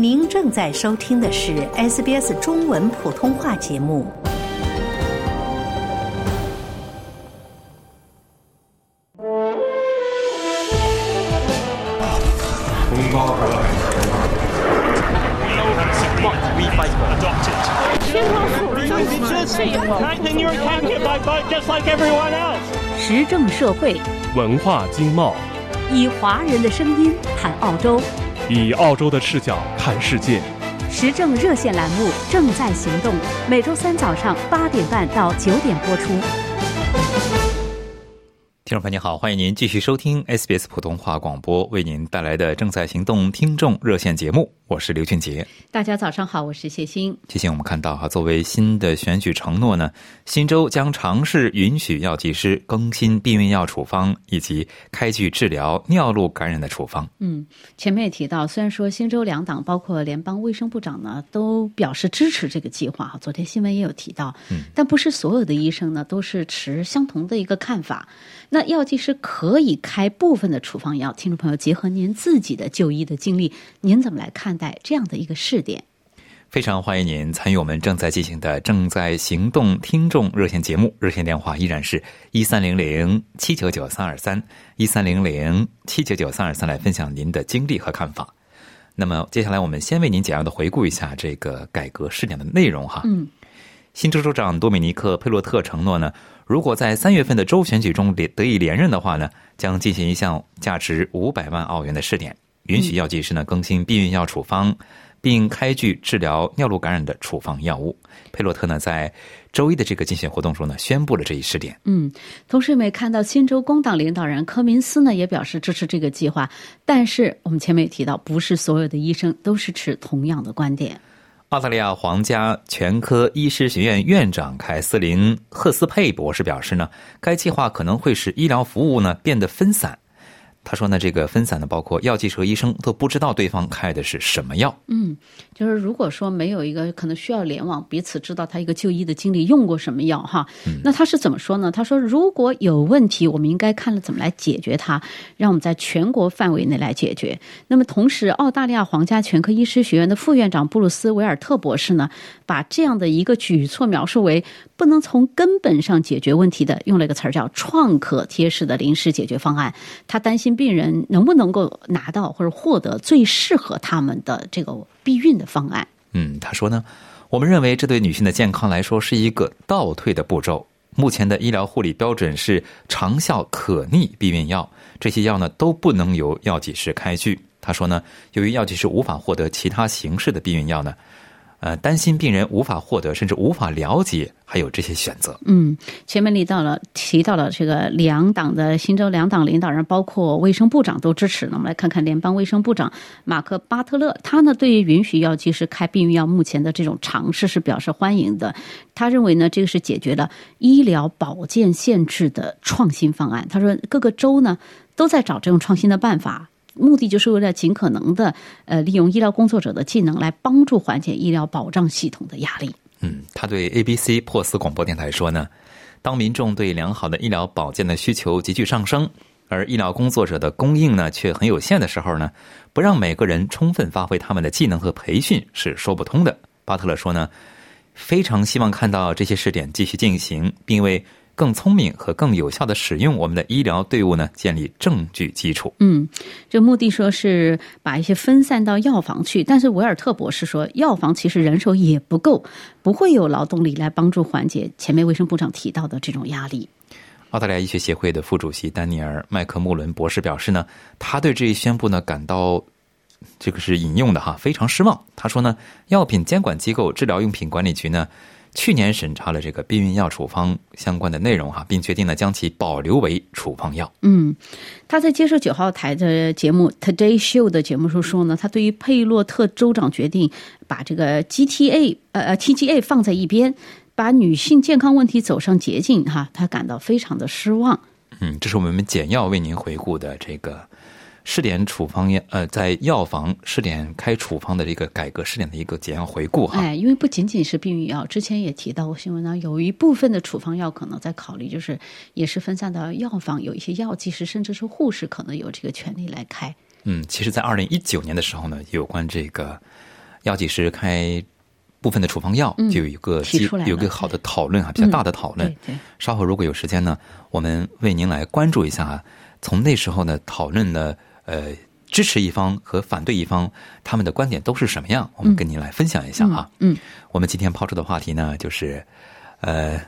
您正在收听的是 SBS 中文普通话节目。时政社会，文化经贸，以华人的声音谈澳洲，以澳洲的视角看世界。时政热线栏目正在行动，每周三早上八点半到九点播出。听众朋友您好，欢迎您继续收听 SBS 普通话广播为您带来的正在行动听众热线节目，我是刘俊杰。大家早上好，我是谢欣。提醒我们看到哈，作为新的选举承诺呢，新州将尝试允许药剂师更新避孕药处方以及开具治疗尿路感染的处方。嗯，前面也提到，虽然说新州两党包括联邦卫生部长呢都表示支持这个计划哈，昨天新闻也有提到，嗯，但不是所有的医生呢都是持相同的一个看法。那药剂师可以开部分的处方药，听众朋友，结合您自己的就医的经历，您怎么来看待这样的一个试点？非常欢迎您参与我们正在进行的正在行动听众热线节目，热线电话依然是一三零零七九九三二三一三零零七九九三二三，来分享您的经历和看法。那么接下来我们先为您简要的回顾一下这个改革试点的内容哈。嗯，新州州长多米尼克·佩洛特承诺呢，如果在三月份的州选举中连得以连任的话呢，将进行一项价值五百万澳元的试点，允许药剂师呢更新避孕药处方，并开具治疗尿路感染的处方药物。佩洛特呢在周一的这个竞选活动中呢，宣布了这一试点。嗯，同时我们也看到新州工党领导人科明斯呢也表示支持这个计划，但是我们前面也提到，不是所有的医生都是持同样的观点。澳大利亚皇家全科医师学院院长凯瑟琳·赫斯佩博士表示呢，该计划可能会使医疗服务呢变得分散。他说呢，这个分散的，包括药剂师和医生都不知道对方开的是什么药。嗯，就是如果说没有一个可能需要联网，彼此知道他一个就医的经历用过什么药哈，那他是怎么说呢？他说如果有问题，我们应该看了怎么来解决它，让我们在全国范围内来解决。那么同时，澳大利亚皇家全科医师学院的副院长布鲁斯维尔特博士呢，把这样的一个举措描述为不能从根本上解决问题的，用了一个词儿叫“创可贴式的临时解决方案”。他担心病人能不能够拿到或者获得最适合他们的这个避孕的方案。嗯，他说呢，我们认为这对女性的健康来说是一个倒退的步骤。目前的医疗护理标准是长效可逆避孕药，这些药呢都不能由药剂师开具。他说呢，由于药剂师无法获得其他形式的避孕药呢。呃，担心病人无法获得，甚至无法了解，还有这些选择。嗯，前面提到了提到了这个两党的新州两党领导人，包括卫生部长都支持。那我们来看看联邦卫生部长马克巴特勒，他呢对于允许药剂师开避孕药目前的这种尝试是表示欢迎的。他认为呢，这个是解决了医疗保健限制的创新方案。他说，各个州呢都在找这种创新的办法。目的就是为了尽可能的，呃，利用医疗工作者的技能来帮助缓解医疗保障系统的压力。嗯，他对 ABC 珀斯广播电台说呢，当民众对良好的医疗保健的需求急剧上升，而医疗工作者的供应呢却很有限的时候呢，不让每个人充分发挥他们的技能和培训是说不通的。巴特勒说呢，非常希望看到这些试点继续进行，并为。更聪明和更有效的使用我们的医疗队伍呢，建立证据基础。嗯，这目的说是把一些分散到药房去，但是维尔特博士说，药房其实人手也不够，不会有劳动力来帮助缓解前面卫生部长提到的这种压力。澳大利亚医学协会的副主席丹尼尔·麦克穆伦博士表示呢，他对这一宣布呢感到这个是引用的哈，非常失望。他说呢，药品监管机构治疗用品管理局呢。去年审查了这个避孕药处方相关的内容哈，并决定呢将其保留为处方药。嗯，他在接受九号台的节目 Today Show 的节目时候说呢，他对于佩洛特州长决定把这个 GTA 呃呃 TGA 放在一边，把女性健康问题走上捷径哈，他感到非常的失望。嗯，这是我们简要为您回顾的这个。试点处方药，呃，在药房试点开处方的这个改革试点的一个简要回顾哈。哎，因为不仅仅是避孕药，之前也提到过新闻呢，有一部分的处方药可能在考虑，就是也是分散到药房，有一些药剂师甚至是护士可能有这个权利来开。嗯，其实，在二零一九年的时候呢，有关这个药剂师开部分的处方药，嗯就有一个提出来有一个好的讨论啊，比较大的讨论。对对，稍后如果有时间呢，我们为您来关注一下啊，从那时候呢讨论的呃支持一方和反对一方他们的观点都是什么样，我们跟您来分享一下啊。嗯，我们今天抛出的话题呢，就是呃。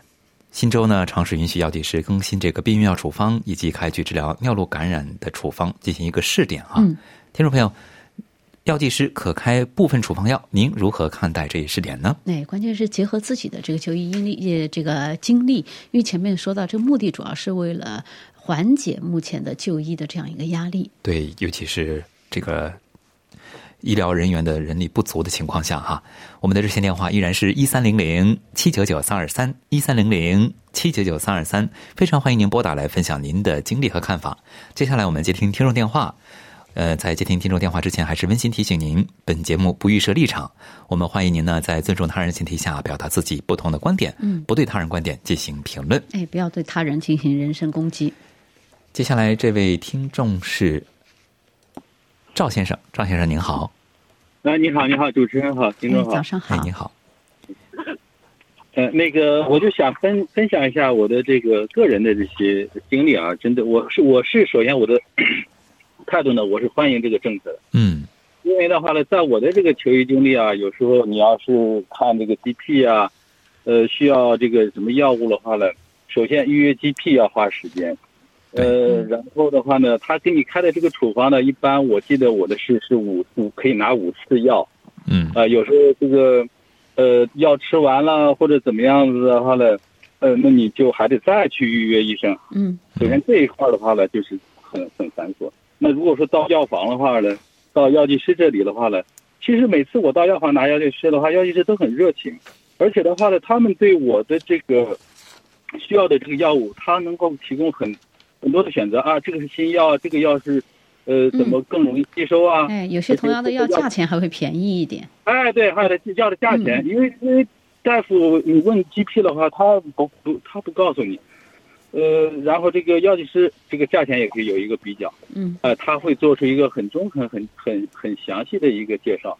新州呢，尝试允许药剂师更新这个避孕药处方以及开具治疗尿路感染的处方进行一个试点啊。嗯听众朋友，药剂师可开部分处方药，您如何看待这一试点呢？哎，关键是结合自己的这个就医经历，呃这个经历，因为前面说到，这个目的主要是为了缓解目前的就医的这样一个压力。对，尤其是这个医疗人员的人力不足的情况下，哈，我们的热线电话依然是一三零零七九九三二三一三零零七九九三二三，非常欢迎您拨打来分享您的经历和看法。接下来我们接听听众电话。呃，在接听听众电话之前，还是温馨提醒您，本节目不预设立场，我们欢迎您呢在尊重他人前提下表达自己不同的观点，嗯不对他人观点进行评论。哎，不要对他人进行人身攻击。接下来这位听众是赵先生，赵先生您好，啊，你好，你好，主持人好，听哎众，好。早。上好。哎，。你好，呃，那个，我就想分分享一下我的这个个人的这些经历啊，真的，我是我是首先我的 态度呢，我是欢迎这个政策的，嗯。因为的话呢，在我的这个求医经历啊，有时候你要是看这个 GP 啊，呃，需要这个什么药物的话呢，首先预约 GP 要花时间，呃，然后的话呢，他给你开的这个处方呢，一般我记得我的是是五五可以拿五次药，嗯。啊、有时候这个呃药吃完了或者怎么样子的话呢，呃，那你就还得再去预约医生。嗯。首先这一块的话呢，就是很很繁琐。那如果说到药房的话呢，到药剂师这里的话呢，其实每次我到药房拿药剂师的话，药剂师都很热情，而且的话呢，他们对我的这个需要的这个药物，他能够提供很很多的选择啊，这个是新药，这个药是呃怎么更容易吸收啊？哎，有些同样的药价钱还会便宜一点。哎，对，还有的药的价钱，嗯因为因为大夫你问 GP 的话，他不不他不告诉你，呃，然后这个药剂师这个价钱也可以有一个比较，嗯。呃，他会做出一个很中肯、很很很详细的一个介绍，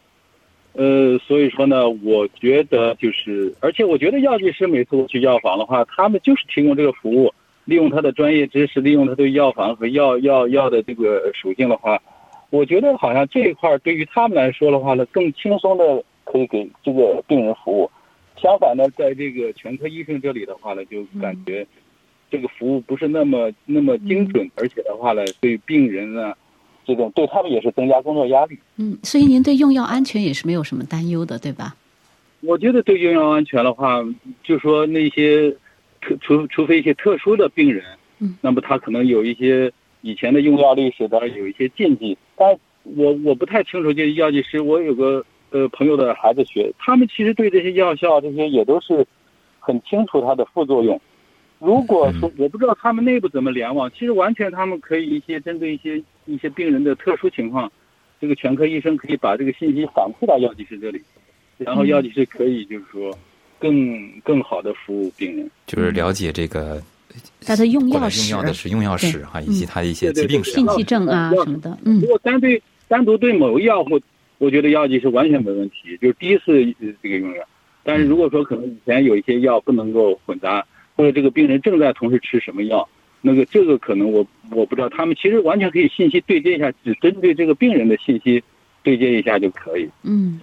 呃，所以说呢，我觉得就是，而且我觉得药剂师每次我去药房的话，他们就是提供这个服务，利用他的专业知识，利用他对药房和药药药的这个属性的话，我觉得好像这一块儿对于他们来说的话呢，更轻松的可以给这个病人服务。相反呢，在这个全科医生这里的话呢，就感觉这个服务不是那么那么精准，而且的话呢，对病人呢，这种对他们也是增加工作压力。嗯，所以您对用药安全也是没有什么担忧的，对吧？我觉得对用药安全的话，就说那些特除除非一些特殊的病人，嗯，那么他可能有一些以前的用药历史的有一些禁忌，但我我不太清楚，就是药剂师，我有个呃朋友的孩子学，他们其实对这些药效这些也都是很清楚它的副作用。如果说我不知道他们内部怎么联网，其实完全他们可以一些针对一些一些病人的特殊情况，这个全科医生可以把这个信息反馈到药剂师这里，然后药剂师可以就是说更更好的服务病人。就是了解这个他的用药史用药的使用药史哈，以及他的一些疾病史禁忌症啊什么的，嗯如果单对单独对某个药物，我觉得药剂是完全没问题，就是第一次呃这个用药。但是如果说可能以前有一些药不能够混搭，或者这个病人正在同时吃什么药，那个这个可能我我不知道，他们其实完全可以信息对接一下，只针对这个病人的信息对接一下就可以。嗯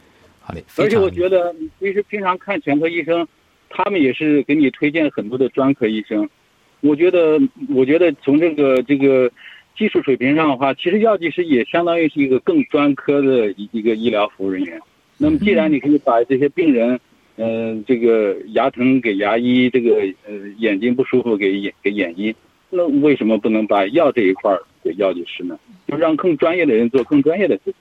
好嘞，而且我觉得，你其实平常看全科医生，他们也是给你推荐很多的专科医生。我觉得，我觉得从这个这个技术水平上的话，其实药剂师也相当于是一个更专科的一一个医疗服务人员。那么，既然你可以把这些病人，嗯、这个牙疼给牙医，这个呃眼睛不舒服给眼给眼医，那为什么不能把药这一块儿给药剂师呢？就让更专业的人做更专业的事情。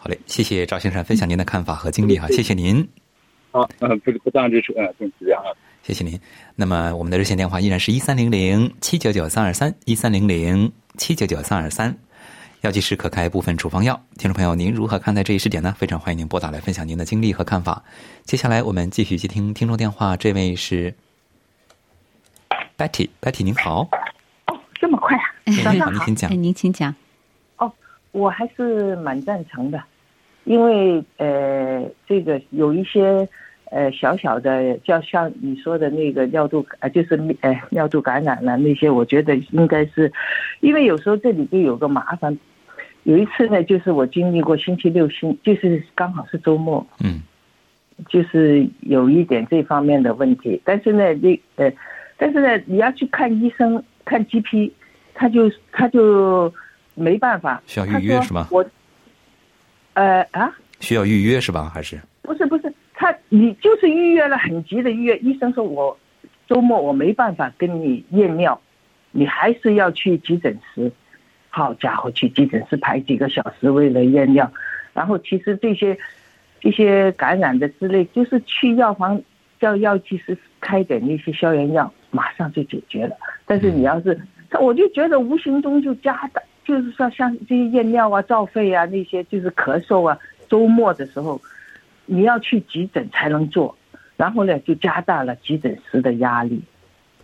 好嘞，谢谢赵先生分享您的看法和经历哈，谢谢您。好，呃，不不当之处，呃，就是这样。谢谢您。那么我们的热线电话依然是一三零零七九九三二三一三零零七九九三二三。药剂师可开部分处方药，听众朋友，您如何看待这一试点呢？非常欢迎您拨打来分享您的经历和看法。接下来我们继续接听听众电话，这位是 Betty，Betty 您好，哦，这么快啊！您好，上好您请讲哎，。您请讲。我还是蛮赞成的，因为呃，这个有一些呃小小的，就像你说的那个尿度呃，就是呃尿度感染了那些，我觉得应该是，因为有时候这里就有个麻烦。有一次呢，就是我经历过星期六星，就是刚好是周末，嗯，就是有一点这方面的问题。但是呢，这呃，但是呢，你要去看医生看 GP，他就他就没办法，需要预约是吧我，呃啊，需要预约是吧？还是？不是不是，他你就是预约了很急的预约，医生说我周末我没办法跟你验尿，你还是要去急诊室。好家伙，去急诊室排几个小时为了验尿，然后其实这些这些感染的之类，就是去药房叫药剂师开点那些消炎药，马上就解决了。但是你要是，我就觉得无形中就加大，就是说像这些验尿啊、照肺啊那些，就是咳嗽啊，周末的时候你要去急诊才能做，然后呢就加大了急诊室的压力。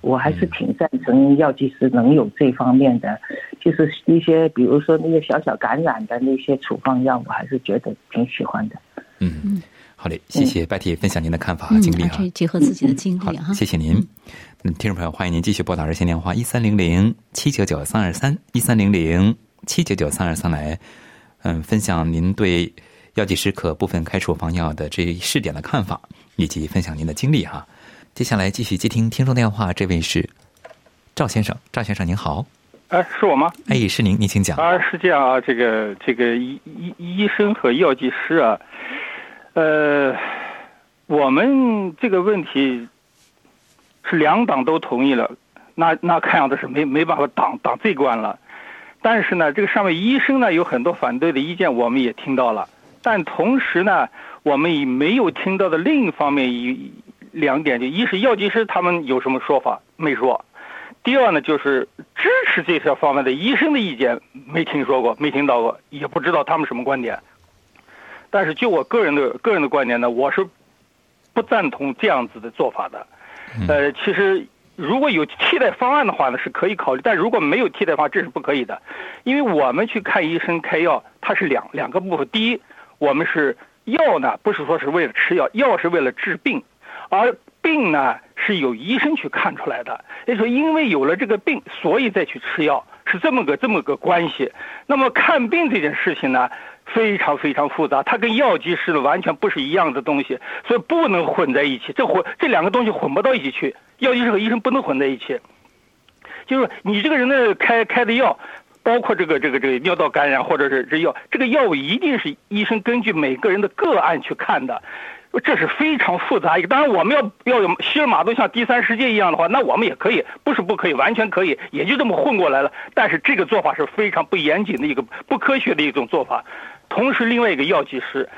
我还是挺赞成药剂师能有这方面的，就是一些比如说那些小小感染的那些处方药，我还是觉得挺喜欢的。嗯，好嘞，谢谢白铁分享您的看法和嗯经历，哈而且。结合自己的经历哈，，谢谢您。嗯，听众朋友，欢迎您继续拨打热线电话一三零零七九九三二三一三零零七九九三二三来，嗯，分享您对药剂师可部分开处方药的这一试点的看法，以及分享您的经历哈。接下来继续接听听众电话，这位是赵先生，赵先生您好，哎，是我吗？哎，是您，您请讲。啊，是这样啊，这个这个医医医生和药剂师啊，呃，我们这个问题是两党都同意了，那那看样子是没没办法挡挡这关了。但是呢，这个上面医生呢有很多反对的意见，我们也听到了。但同时呢，我们也没有听到的另一方面一两点，就一是药剂师他们有什么说法没说，第二呢，就是支持这条方面的医生的意见没听说过，没听到过，也不知道他们什么观点。但是就我个人的个人的观点呢，我是不赞同这样子的做法的。呃，其实如果有替代方案的话呢，是可以考虑；但如果没有替代方案，这是不可以的。因为我们去看医生开药，它是两两个部分。第一，我们是药呢，不是说是为了吃药，药是为了治病，而病呢是由医生去看出来的。也就是说，因为有了这个病，所以再去吃药，是这么个这么个关系。那么看病这件事情呢，非常非常复杂，它跟药剂师的完全不是一样的东西，所以不能混在一起。这混这两个东西混不到一起去，药剂师和医生不能混在一起。就是你这个人的开开的药，包括这个这个这个尿道感染或者是这药，这个药物一定是医生根据每个人的个案去看的。这是非常复杂一个，当然我们要要有希尔马都像第三世界一样的话，那我们也可以，不是不可以，完全可以，也就这么混过来了。但是这个做法是非常不严谨的一个不科学的一种做法。同时，另外一个药剂师，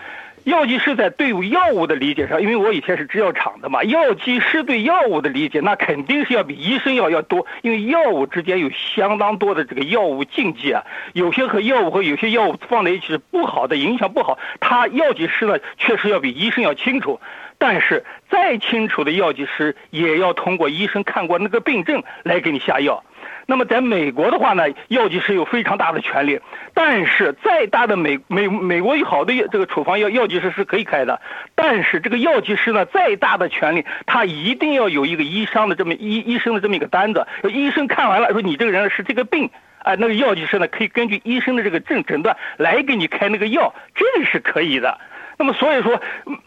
药剂师在对药物的理解上，因为我以前是制药厂的嘛，药剂师对药物的理解那肯定是要比医生要要多，因为药物之间有相当多的这个药物禁忌啊，有些和药物和有些药物放在一起是不好的，影响不好。他药剂师呢，确实要比医生要清楚。但是再清楚的药剂师，也要通过医生看过那个病症来给你下药。那么在美国的话呢，药剂师有非常大的权利，但是再大的美美美国有好的这个处方药药剂师是可以开的，但是这个药剂师呢，再大的权利，他一定要有一个医生的这么医医生的这么一个单子，医生看完了说你这个人是这个病。啊，那个药剂师呢，可以根据医生的这个诊诊断来给你开那个药，这个是可以的。那么所以说，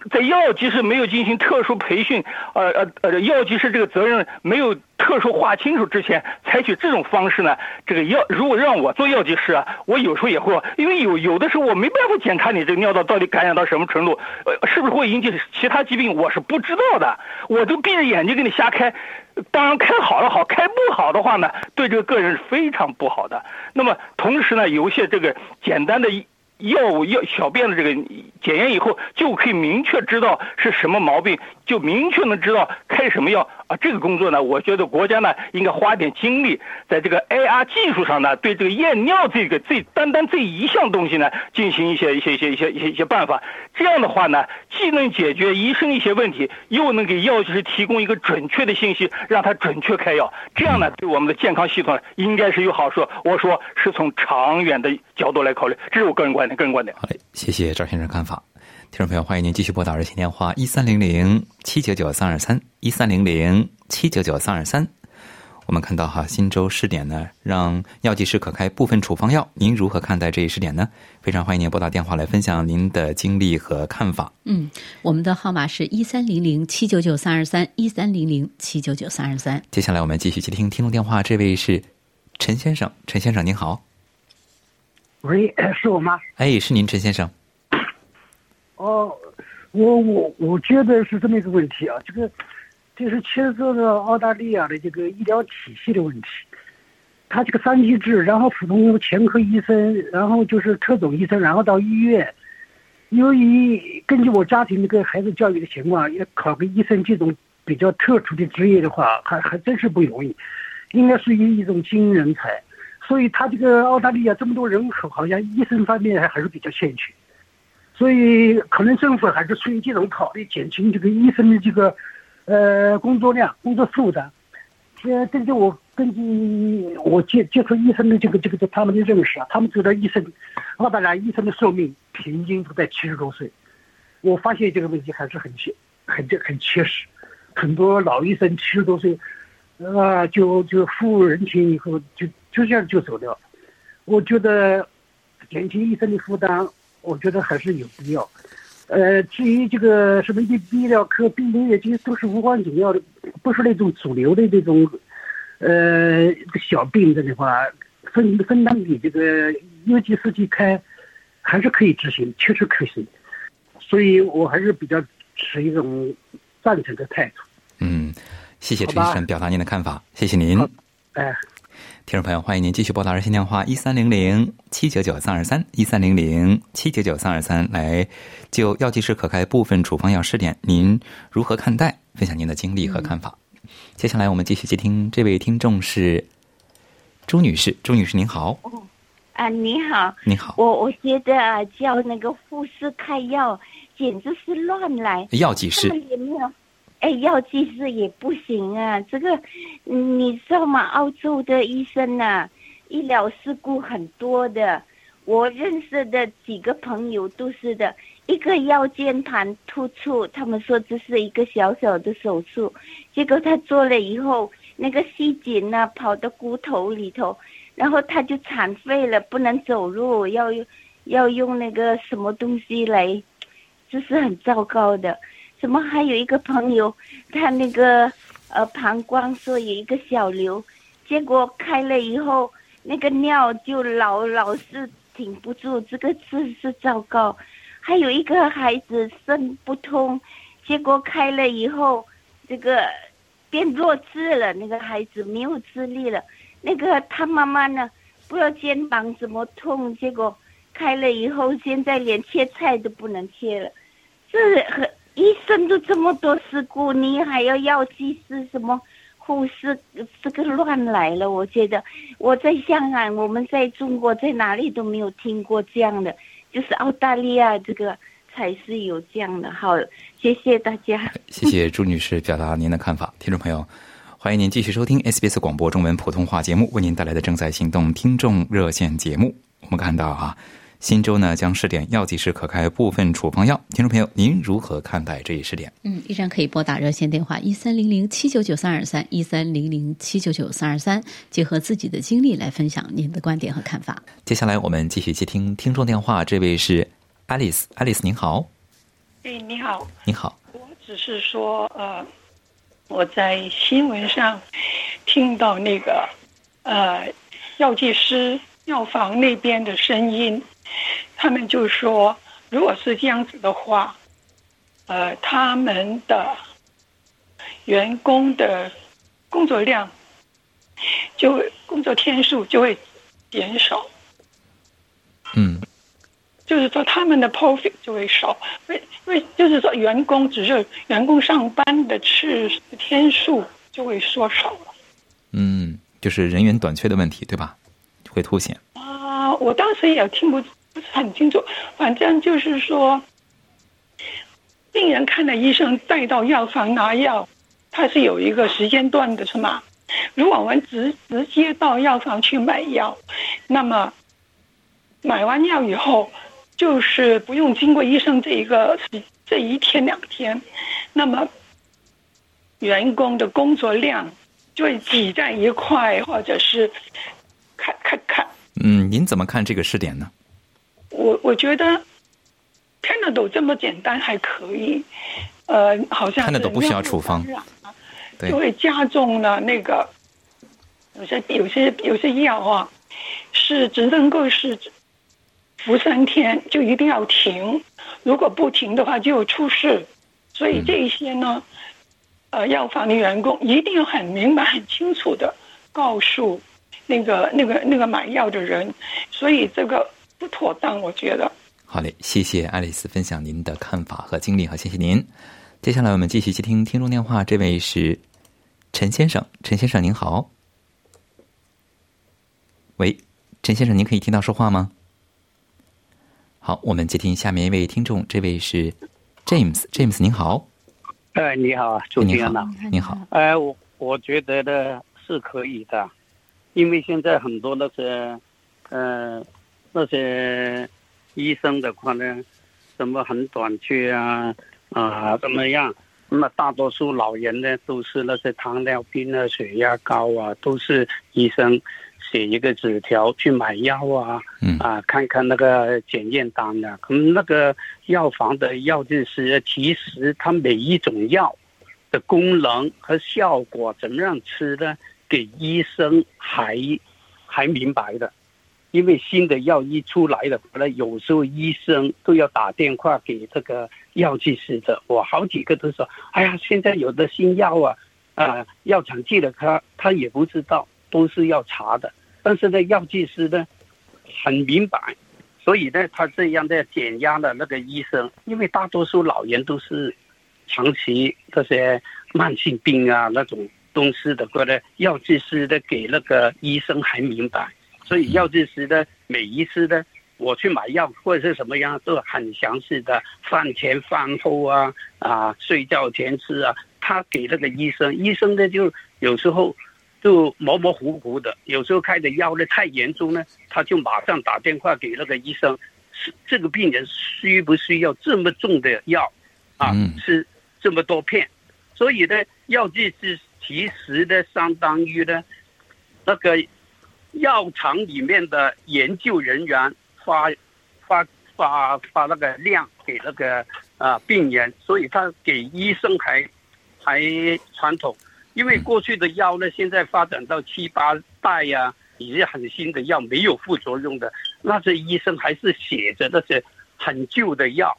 在药剂师没有进行特殊培训，呃呃呃，药剂师这个责任没有特殊划清楚之前，采取这种方式呢，这个药如果让我做药剂师啊，我有时候也会，因为有有的时候我没办法检查你这个尿道到底感染到什么程度，呃，是不是会引起其他疾病，我是不知道的，我都闭着眼睛给你瞎开。当然开好了好，开不好的话呢，对这个个人是非常不好的。那么同时呢，有一些这个简单的药物药小便的这个检验以后，就可以明确知道是什么毛病，就明确能知道开什么药，啊，这个工作呢，我觉得国家呢应该花点精力在这个 AR 技术上呢，对这个验尿这个这单单这一项东西呢，进行一些一些一些一些一些一些办法。这样的话呢，既能解决医生一些问题，又能给药剂师提供一个准确的信息，让他准确开药。这样呢，对我们的健康系统应该是有好处。我说是从长远的角度来考虑，这是我个人观点，个人观点。好嘞，谢谢赵先生看法。听众朋友，欢迎您继续拨打热线电话一三零零七九九三二三一三零零七九九三二三。我们看到哈，新州试点呢，让药剂师可开部分处方药。您如何看待这一试点呢？非常欢迎您拨打电话来分享您的经历和看法。嗯，我们的号码是一三零零七九九三二三一三零零七九九三二三。接下来我们继续接听听众电话，这位是陈先生，陈先生您好。喂，是我吗？哎，是您，陈先生。哦，我我我觉得是这么一个问题啊，这个就是牵涉到澳大利亚的这个医疗体系的问题。他这个三级制，然后普通全科医生，然后就是特种医生，然后到医院。由于根据我家庭这个孩子教育的情况，要考个医生这种比较特殊的职业的话，还还真是不容易，应该属于一种精英人才。所以他这个澳大利亚这么多人口，好像医生方面还还是比较欠缺。所以，可能政府还是出于这种考虑，减轻这个医生的这个，呃，工作量、工作负担。呃，根据我根据我接接触医生的这个这个他们的认识啊，他们觉得医生，澳大利亚医生的寿命平均都在七十多岁。我发现这个问题还是很，很这很切实。很多老医生七十多岁，啊，就就服务人群以后就就这样就走掉了。我觉得减轻医生的负担。我觉得还是有必要。呃，至于这个什么医医疗科、病理这些都是无关紧要的，不是那种主流的这种，呃，小病症的话，分分担给这个优级司机开，还是可以执行，确实可行。所以我还是比较持一种赞成的态度。嗯，谢谢陈医生表达您的看法，谢谢您。哎。听众朋友，欢迎您继续拨打热线电话一三零零七九九三二三一三零零七九九三二三，来就药剂师可开部分处方药试点，您如何看待？分享您的经历和看法。接下来我们继续接听，这位听众是朱女士，朱女士您好。哦，啊，你好，你好。我我觉得啊，叫那个护士开药简直是乱来。药剂师。哎，药剂师也不行啊！这个，你知道吗？澳洲的医生呐，医疗事故很多的。我认识的几个朋友都是的，一个腰间盘突出，他们说这是一个小小的手术，结果他做了以后，那个细菌呢跑到骨头里头，然后他就残废了，不能走路，要用要用那个什么东西来，这是很糟糕的。怎么还有一个朋友，他那个呃膀胱说有一个小瘤，结果开了以后，那个尿就老老是挺不住，这个是是糟糕。还有一个孩子肾不通，结果开了以后，这个变弱智了，那个孩子没有智力了。那个他妈妈呢，不知道肩膀怎么痛，结果开了以后，现在连切菜都不能切了，这很。医生都这么多事故，你还要药剂师什么护士，这个乱来了。我觉得我在香港，我们在中国在哪里都没有听过这样的，就是澳大利亚这个才是有这样的。好，谢谢大家。谢谢朱女士表达您的看法，听众朋友，欢迎您继续收听 SBS 广播中文普通话节目为您带来的正在行动听众热线节目。我们看到啊。新州呢将试点药剂师可开部分处方药，听众朋友，您如何看待这一试点？嗯，依然可以拨打热线电话一三零零七九九三二三一三零零七九九三二三，结合自己的经历来分享您的观点和看法。接下来我们继续接听听众电话，这位是 Alice，Alice 您好。哎，你好。你好。我只是说，呃，我在新闻上听到那个呃药剂师药房那边的声音。他们就说，如果是这样子的话，呃，他们的员工的工作量就工作天数就会减少。嗯，就是说他们的 profit 就会少，为为就是说员工只是员工上班的次天数就会缩少了。嗯，就是人员短缺的问题，对吧？会凸显。啊，我当时也听不不是很清楚，反正就是说，病人看了医生，带到药房拿药，它是有一个时间段的，是吗？如果我们直直接到药房去买药，那么买完药以后，就是不用经过医生这一个这一天两天，那么员工的工作量就会挤在一块，或者是看看看。嗯，您怎么看这个试点呢？我我觉得 Panadol 这么简单还可以，呃，好像 Panadol 不需要处方，对，就会加重了那个有些有些有些药啊，是只能够是服三天就一定要停，如果不停的话就有出事，所以这一些呢，呃，药房的员工一定要很明白、很清楚的告诉那个那个那个买药的人，所以这个。不妥当，我觉得。好嘞，谢谢爱丽丝分享您的看法和经历，好，谢谢您。接下来我们继续接听听众电话，这位是陈先生，陈先生您好。喂，陈先生，您可以听到说话吗？好，我们接听下面一位听众，这位是 James，James 您好。哎，你好，主持人呐，您好。哎，我我觉得呢是可以的，因为现在很多那些，嗯。那些医生的话呢，什么很短缺啊啊怎么样？那么大多数老人呢，都是那些糖尿病啊、血压高啊，都是医生写一个纸条去买药啊，啊看看那个检验单啊。可能那个药房的药剂师，其实他每一种药的功能和效果怎么样吃呢？给医生还还明白的。因为新的药一出来的话呢，有时候医生都要打电话给这个药剂师的。我好几个都说：“哎呀，现在有的新药啊，啊，药厂寄的他，他也不知道，都是要查的。但是呢，药剂师呢很明白，所以呢，他这样的减压了那个医生。因为大多数老人都是长期这些慢性病啊那种东西的话呢，药剂师的给那个医生还明白。”所以药剂师呢，每一次呢，我去买药或者是什么样，都很详细的，饭前饭后啊，啊，睡觉前吃啊，他给那个医生，医生呢就有时候就模模糊糊的，有时候开的药呢太严重呢，他就马上打电话给那个医生，是这个病人需不需要这么重的药啊？吃这么多片，所以呢，药剂师其实呢，相当于呢，那个。药厂里面的研究人员发发发发那个量给那个啊病人，所以他给医生还还传统，因为过去的药呢，现在发展到七八代呀，已经很新的药没有副作用的，那些医生还是写着那些很旧的药，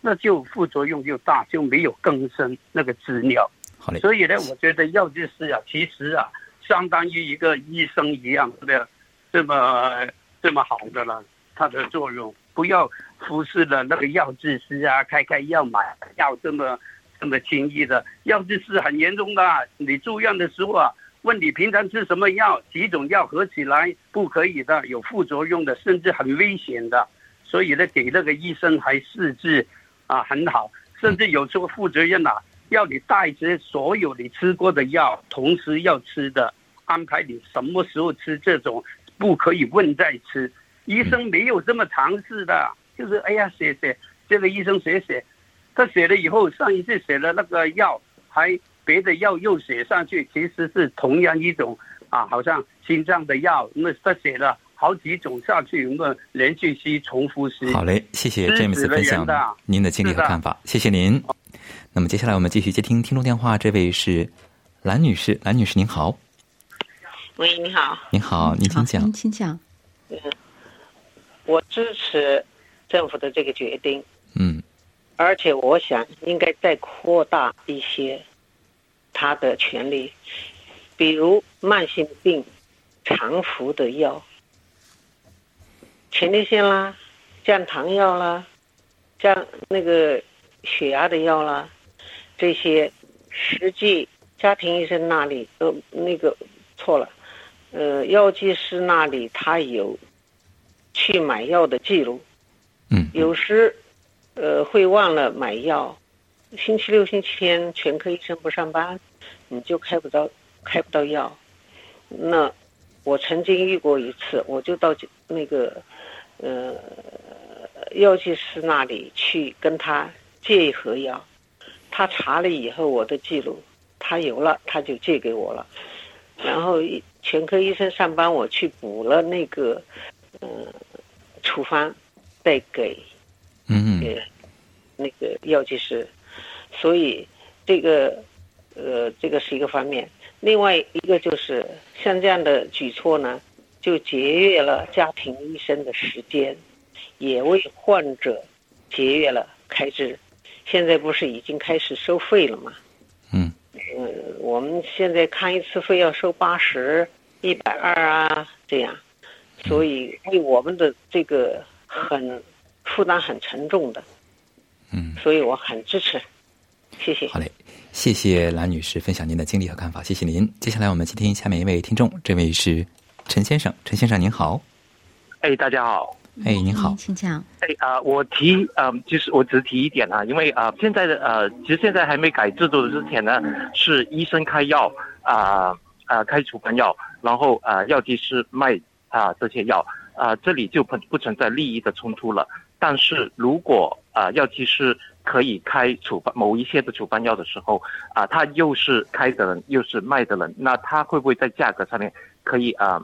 那就副作用就大，就没有更新那个资料。好嘞。所以呢，我觉得药剂师啊，其实啊。相当于一个医生一样的这么这么好的了，它的作用不要忽视了那个药剂师啊，开开药买药这么这么轻易的，药剂师很严重的。你住院的时候啊，问你平常吃什么药，几种药合起来不可以的，有副作用的，甚至很危险的。所以呢，给那个医生还设置啊很好，甚至有时候负责任呐，要你带着所有你吃过的药，同时要吃的。安排你什么时候吃这种，不可以问再吃。医生没有这么尝试的，就是哎呀写写，这个医生写写，他写了以后，上一次写了那个药，还别的药又写上去，其实是同样一种啊，好像心脏的药，那么他写了好几种下去，那么连续吸、重复吸。好嘞，谢谢詹姆斯分享您的经历和看法，谢谢您。那么接下来我们继续接听听众电话，这位是蓝女士，蓝女士您好。喂，你好。你好，您请讲。请讲。嗯，我支持政府的这个决定。嗯。而且我想应该再扩大一些他的权利，比如慢性病常服的药，前列腺啦、降糖药啦、降那个血压的药啦，这些实际家庭医生那里，呃，那个错了，呃，药剂师那里他有去买药的记录。嗯。有时，呃，会忘了买药。星期六、星期天全科医生不上班，你就开不到开不到药。那我曾经遇过一次，我就到那个呃药剂师那里去跟他借一盒药，他查了以后我的记录，他有了他就借给我了。然后全科医生上班，我去补了那个呃处方，再给嗯那个药剂师。所以，这个，呃，这个是一个方面。另外一个就是像这样的举措呢，就节约了家庭医生的时间，也为患者节约了开支。现在不是已经开始收费了吗？嗯。嗯，我们现在看一次费要收八十、一百二啊，这样，所以为我们的这个很负担很沉重的。嗯。所以我很支持。谢谢。好嘞，谢谢兰女士分享您的经历和看法，谢谢您。接下来我们接听下面一位听众，这位是陈先生，陈先生您好。哎，大家好。哎，您好，请讲。哎啊，我提啊，就是我只提一点啊，因为啊，现在的呃，其实现在还没改制度的之前呢，是医生开药啊啊开处方药，然后啊药剂师卖啊这些药啊，这里就不不存在利益的冲突了。但是如果啊药剂师可以开处方某一些的处方药的时候，啊，他又是开的人又是卖的人，那他会不会在价格上面可以啊，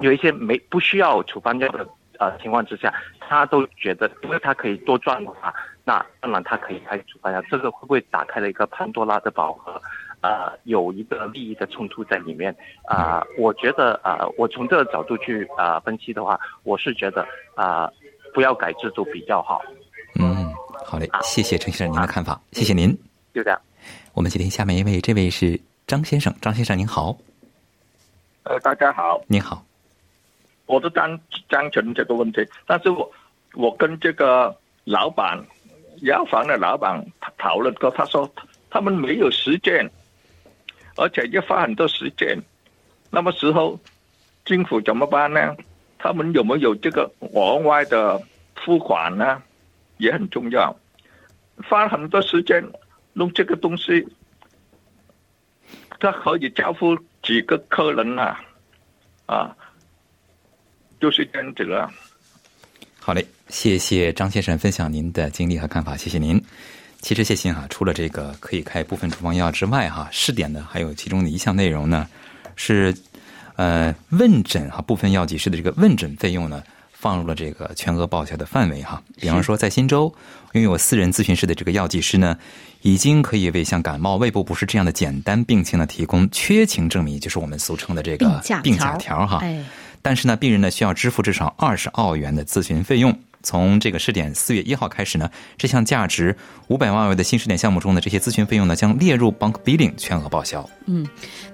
有一些没不需要处方药的呃情况之下，他都觉得因为他可以多赚的话，那当然他可以开处方药，这个会不会打开了一个潘多拉的宝盒？呃，有一个利益的冲突在里面啊，我觉得啊，我从这个角度去啊分析的话，我是觉得啊，不要改制度比较好。嗯。好嘞，谢谢陈先生您的看法，谢谢您。就这样，我们接听下面一位，这位是张先生，张先生您好。呃，大家好，您好。我都赞赞成这个问题，但是我我跟这个老板药房的老板讨论过，他说他们没有时间，而且要花很多时间。那么时候政府怎么办呢？他们有没有这个额外的付款呢？也很重要，花很多时间弄这个东西，他可以交付几个客人啊，啊，就是这样子了。好嘞，谢谢张先生分享您的经历和看法，谢谢您。其实谢谢哈，除了这个可以开部分处方药之外哈，试点的还有其中的一项内容呢，是呃问诊哈，部分药剂师的这个问诊费用呢。放入了这个全额报销的范围哈，比方说在新州拥有私人咨询室的这个药剂师呢，已经可以为像感冒、胃部不适这样的简单病情呢提供缺勤证明，就是我们俗称的这个病假条哈。但是呢，病人呢需要支付至少二十澳元的咨询费用。从这个试点四月一号开始呢，这项价值五百万澳元的新试点项目中的这些咨询费用呢，将列入 Bank Billing 全额报销。嗯，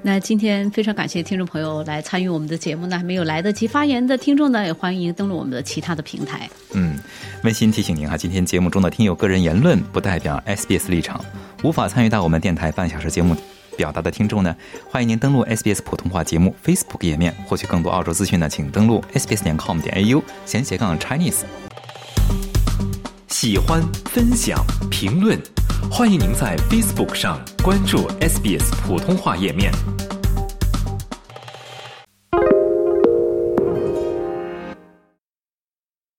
那今天非常感谢听众朋友来参与我们的节目呢，还没有来得及发言的听众呢，也欢迎登录我们的其他的平台。嗯，温馨提醒您啊，今天节目中的听友个人言论不代表 SBS 立场，无法参与到我们电台半小时节目表达的听众呢，欢迎您登录 SBS 普通话节目 Facebook 页面获取更多澳洲资讯呢，请登录 sbs 点 com 点 au 闲斜杠 Chinese。喜欢、分享、评论，欢迎您在 Facebook 上关注 SBS 普通话页面。